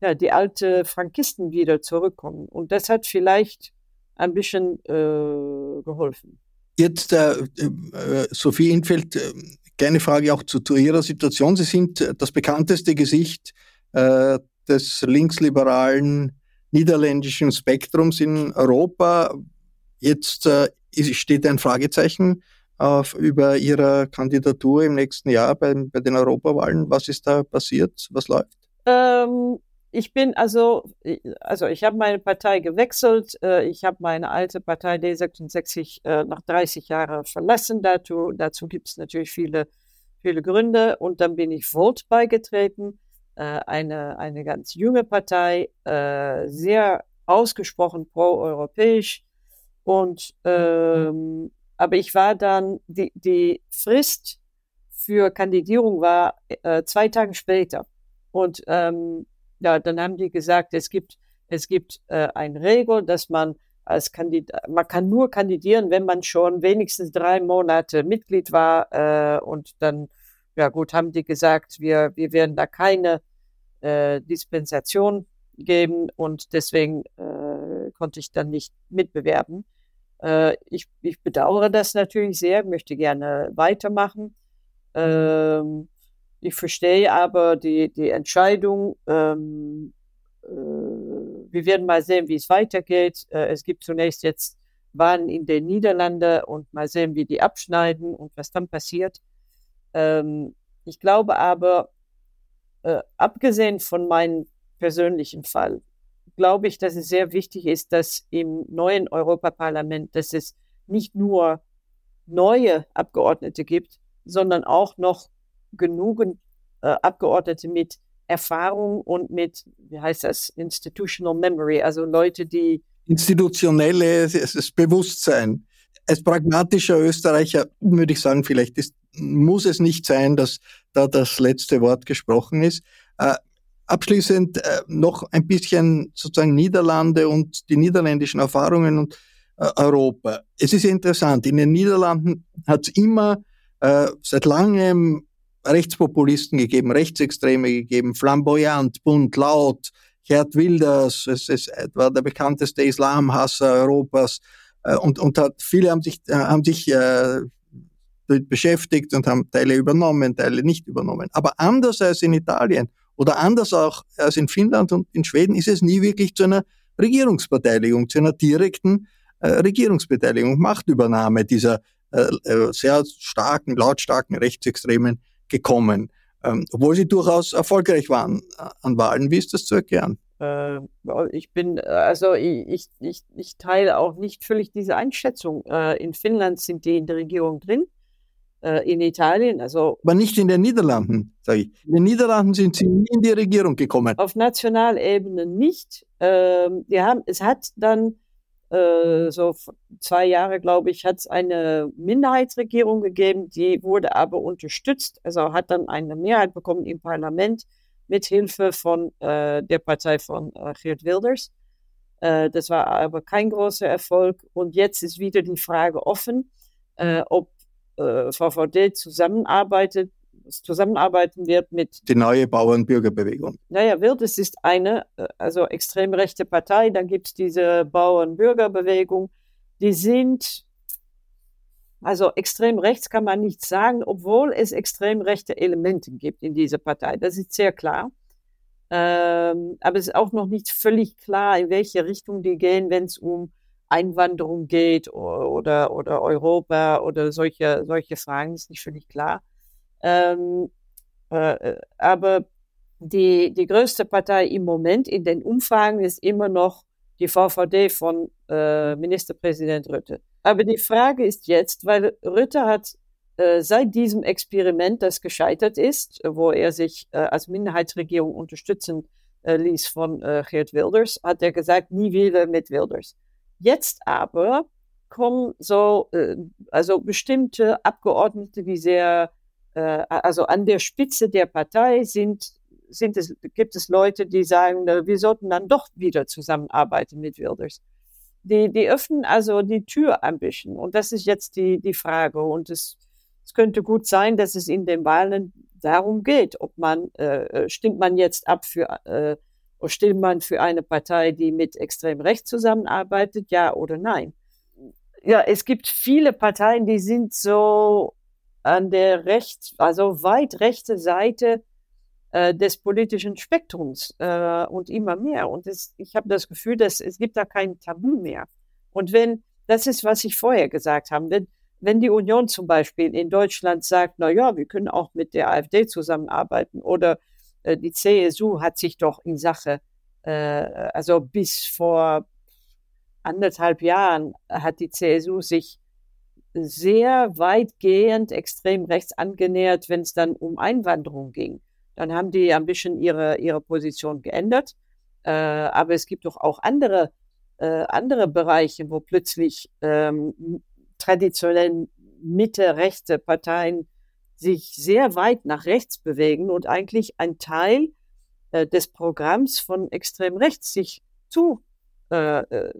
ja, die alten Frankisten wieder zurückkommen. Und das hat vielleicht ein bisschen äh, geholfen. Jetzt, äh, äh, Sophie Infeld, äh, kleine Frage auch zu, zu, Ihrer Situation. Sie sind das bekannteste Gesicht äh, des linksliberalen niederländischen Spektrums in Europa. Jetzt äh, steht ein Fragezeichen auf, über Ihre Kandidatur im nächsten Jahr bei, bei den Europawahlen. Was ist da passiert? Was läuft? Ähm, ich bin also, also ich habe meine Partei gewechselt. Äh, ich habe meine alte Partei D66 äh, nach 30 Jahren verlassen. Dazu, dazu gibt es natürlich viele, viele Gründe. Und dann bin ich Volt beigetreten, äh, eine, eine ganz junge Partei, sehr ausgesprochen pro-europäisch und ähm, aber ich war dann, die, die Frist für Kandidierung war äh, zwei Tage später. Und ähm, ja, dann haben die gesagt, es gibt, es gibt äh, eine Regel, dass man als Kandidat, man kann nur kandidieren, wenn man schon wenigstens drei Monate Mitglied war. Äh, und dann, ja gut, haben die gesagt, wir, wir werden da keine äh, Dispensation geben und deswegen äh, konnte ich dann nicht mitbewerben. Äh, ich, ich bedauere das natürlich sehr, möchte gerne weitermachen. Ähm, ich verstehe aber die, die Entscheidung. Ähm, äh, wir werden mal sehen, wie es weitergeht. Äh, es gibt zunächst jetzt Wahlen in den Niederlanden und mal sehen, wie die abschneiden und was dann passiert. Ähm, ich glaube aber, äh, abgesehen von meinem persönlichen Fall, glaube ich, dass es sehr wichtig ist, dass im neuen Europaparlament, dass es nicht nur neue Abgeordnete gibt, sondern auch noch genügend äh, Abgeordnete mit Erfahrung und mit, wie heißt das, institutional memory, also Leute, die institutionelles Bewusstsein. als pragmatischer Österreicher würde ich sagen, vielleicht ist, muss es nicht sein, dass da das letzte Wort gesprochen ist. Abschließend äh, noch ein bisschen sozusagen Niederlande und die niederländischen Erfahrungen und äh, Europa. Es ist interessant, in den Niederlanden hat es immer äh, seit langem Rechtspopulisten gegeben, Rechtsextreme gegeben, flamboyant, bunt, laut, Gerd Wilders, es, es war der bekannteste Islamhasser Europas, äh, und, und hat, viele haben sich, äh, haben sich äh, beschäftigt und haben Teile übernommen, Teile nicht übernommen. Aber anders als in Italien oder anders auch als in Finnland und in Schweden ist es nie wirklich zu einer Regierungsbeteiligung, zu einer direkten äh, Regierungsbeteiligung, Machtübernahme dieser äh, äh, sehr starken, lautstarken Rechtsextremen gekommen, ähm, obwohl sie durchaus erfolgreich waren an Wahlen. Wie ist das zu erklären? Äh, ich bin, also ich, ich, ich teile auch nicht völlig diese Einschätzung. In Finnland sind die in der Regierung drin, äh, in Italien, also. Aber nicht in den Niederlanden, sage ich. In den Niederlanden sind sie nie in die Regierung gekommen. Auf Nationalebene nicht. Ähm, die haben, es hat dann so zwei Jahre, glaube ich, hat es eine Minderheitsregierung gegeben, die wurde aber unterstützt, also hat dann eine Mehrheit bekommen im Parlament mit Hilfe von äh, der Partei von äh, Geert Wilders. Äh, das war aber kein großer Erfolg. Und jetzt ist wieder die Frage offen, äh, ob äh, VVD zusammenarbeitet, zusammenarbeiten wird mit die neue Bauernbürgerbewegung. Naja, Wilders ist eine, äh, also extrem rechte Partei. Dann gibt es diese Bauernbürgerbewegung. Die sind also extrem rechts kann man nicht sagen, obwohl es extrem rechte Elemente gibt in dieser Partei. Das ist sehr klar. Ähm, aber es ist auch noch nicht völlig klar, in welche Richtung die gehen, wenn es um Einwanderung geht oder, oder, Europa oder solche, solche Fragen, ist nicht völlig klar. Ähm, äh, aber die, die größte Partei im Moment in den Umfragen ist immer noch die VVD von äh, Ministerpräsident Rutte. Aber die Frage ist jetzt, weil Rütte hat äh, seit diesem Experiment, das gescheitert ist, wo er sich äh, als Minderheitsregierung unterstützen äh, ließ von äh, Geert Wilders, hat er gesagt, nie wieder mit Wilders. Jetzt aber kommen so, äh, also bestimmte Abgeordnete, die sehr, äh, also an der Spitze der Partei sind, sind es, gibt es Leute, die sagen, wir sollten dann doch wieder zusammenarbeiten mit Wilders die, die öffnen also die Tür ein bisschen. Und das ist jetzt die, die Frage. Und es, es könnte gut sein, dass es in den Wahlen darum geht, ob man, äh, äh stimmt man jetzt ab für, äh, stimmt man für eine Partei, die mit extrem rechts zusammenarbeitet, ja oder nein. Ja, es gibt viele Parteien, die sind so an der rechts, also weit rechte Seite äh, des politischen Spektrums äh, und immer mehr. Und es, ich habe das Gefühl, dass es gibt da kein Tabu mehr. Und wenn, das ist, was ich vorher gesagt habe, wenn, wenn die Union zum Beispiel in Deutschland sagt, na ja, wir können auch mit der AfD zusammenarbeiten oder die CSU hat sich doch in Sache, äh, also bis vor anderthalb Jahren hat die CSU sich sehr weitgehend extrem rechts angenähert, wenn es dann um Einwanderung ging. Dann haben die ein bisschen ihre, ihre Position geändert. Äh, aber es gibt doch auch andere, äh, andere Bereiche, wo plötzlich ähm, traditionell Mitte-rechte Parteien sich sehr weit nach rechts bewegen und eigentlich ein Teil äh, des Programms von extrem rechts sich zu, äh, äh,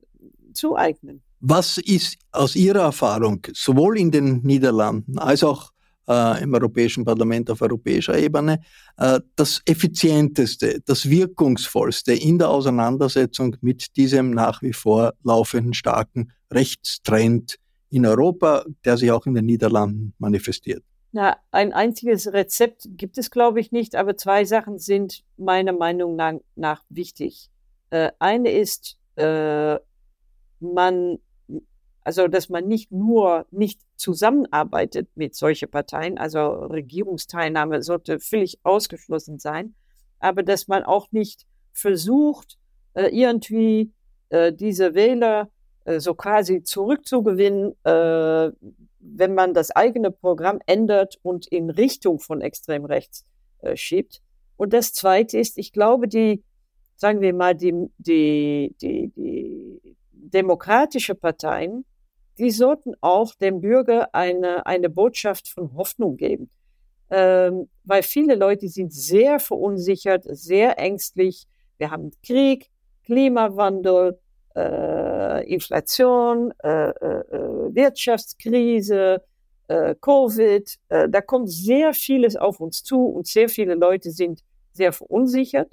zueignen. Was ist aus Ihrer Erfahrung sowohl in den Niederlanden als auch äh, im Europäischen Parlament auf europäischer Ebene, äh, das effizienteste, das wirkungsvollste in der Auseinandersetzung mit diesem nach wie vor laufenden starken Rechtstrend in Europa, der sich auch in den Niederlanden manifestiert. Na, ein einziges Rezept gibt es, glaube ich, nicht, aber zwei Sachen sind meiner Meinung nach, nach wichtig. Äh, eine ist, äh, man also, dass man nicht nur nicht zusammenarbeitet mit solchen Parteien, also Regierungsteilnahme sollte völlig ausgeschlossen sein, aber dass man auch nicht versucht, äh, irgendwie äh, diese Wähler äh, so quasi zurückzugewinnen, äh, wenn man das eigene Programm ändert und in Richtung von extrem rechts äh, schiebt. Und das Zweite ist, ich glaube, die, sagen wir mal, die, die, die, die demokratische Parteien die sollten auch dem Bürger eine, eine Botschaft von Hoffnung geben. Ähm, weil viele Leute sind sehr verunsichert, sehr ängstlich. Wir haben Krieg, Klimawandel, äh, Inflation, äh, äh, Wirtschaftskrise, äh, Covid. Äh, da kommt sehr vieles auf uns zu und sehr viele Leute sind sehr verunsichert.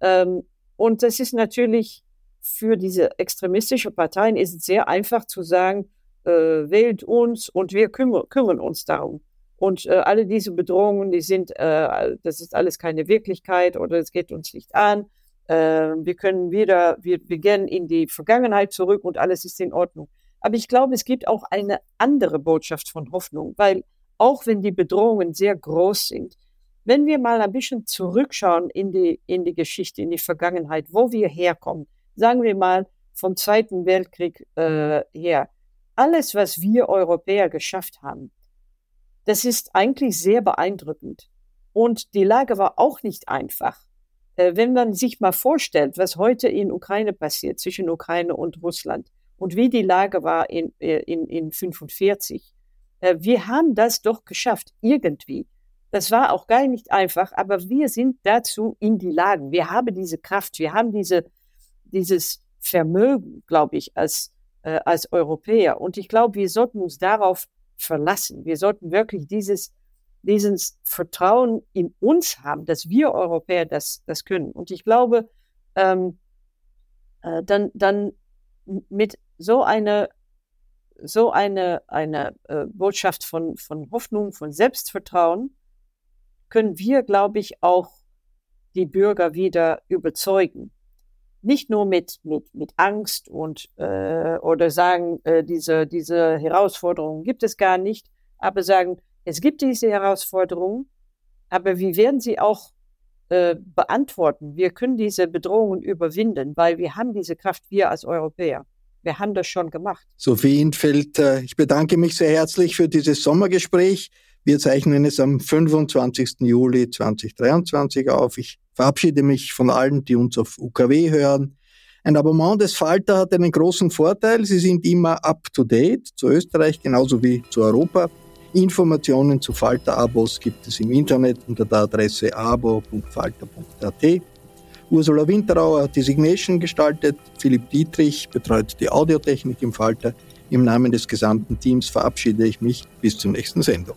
Ähm, und das ist natürlich für diese extremistische Parteien ist es sehr einfach zu sagen, äh, wählt uns und wir kümmern, kümmern uns darum. Und äh, alle diese Bedrohungen, die sind, äh, das ist alles keine Wirklichkeit oder es geht uns nicht an. Äh, wir können wieder, wir, wir gehen in die Vergangenheit zurück und alles ist in Ordnung. Aber ich glaube, es gibt auch eine andere Botschaft von Hoffnung, weil auch wenn die Bedrohungen sehr groß sind, wenn wir mal ein bisschen zurückschauen in die, in die Geschichte, in die Vergangenheit, wo wir herkommen, sagen wir mal vom Zweiten Weltkrieg äh, her, alles, was wir Europäer geschafft haben, das ist eigentlich sehr beeindruckend. Und die Lage war auch nicht einfach. Äh, wenn man sich mal vorstellt, was heute in Ukraine passiert, zwischen Ukraine und Russland, und wie die Lage war in, äh, in, in 45, äh, wir haben das doch geschafft, irgendwie. Das war auch gar nicht einfach, aber wir sind dazu in die Lage. Wir haben diese Kraft, wir haben diese, dieses Vermögen, glaube ich, als, äh, als Europäer. Und ich glaube, wir sollten uns darauf verlassen. Wir sollten wirklich dieses, dieses Vertrauen in uns haben, dass wir Europäer das, das können. Und ich glaube, ähm, äh, dann, dann mit so einer so eine, eine äh, Botschaft von, von Hoffnung, von Selbstvertrauen, können wir, glaube ich, auch die Bürger wieder überzeugen. Nicht nur mit, mit, mit Angst und äh, oder sagen, äh, diese, diese Herausforderungen gibt es gar nicht, aber sagen, es gibt diese Herausforderungen, aber wir werden sie auch äh, beantworten. Wir können diese Bedrohungen überwinden, weil wir haben diese Kraft, wir als Europäer. Wir haben das schon gemacht. Sophie Infeld, äh, ich bedanke mich sehr herzlich für dieses Sommergespräch. Wir zeichnen es am 25. Juli 2023 auf. Ich verabschiede mich von allen, die uns auf UKW hören. Ein Abonnement des Falter hat einen großen Vorteil. Sie sind immer up-to-date zu Österreich genauso wie zu Europa. Informationen zu Falter-Abos gibt es im Internet unter der Adresse abo.falter.at. Ursula Winterauer hat die Signation gestaltet, Philipp Dietrich betreut die Audiotechnik im Falter. Im Namen des gesamten Teams verabschiede ich mich bis zur nächsten Sendung.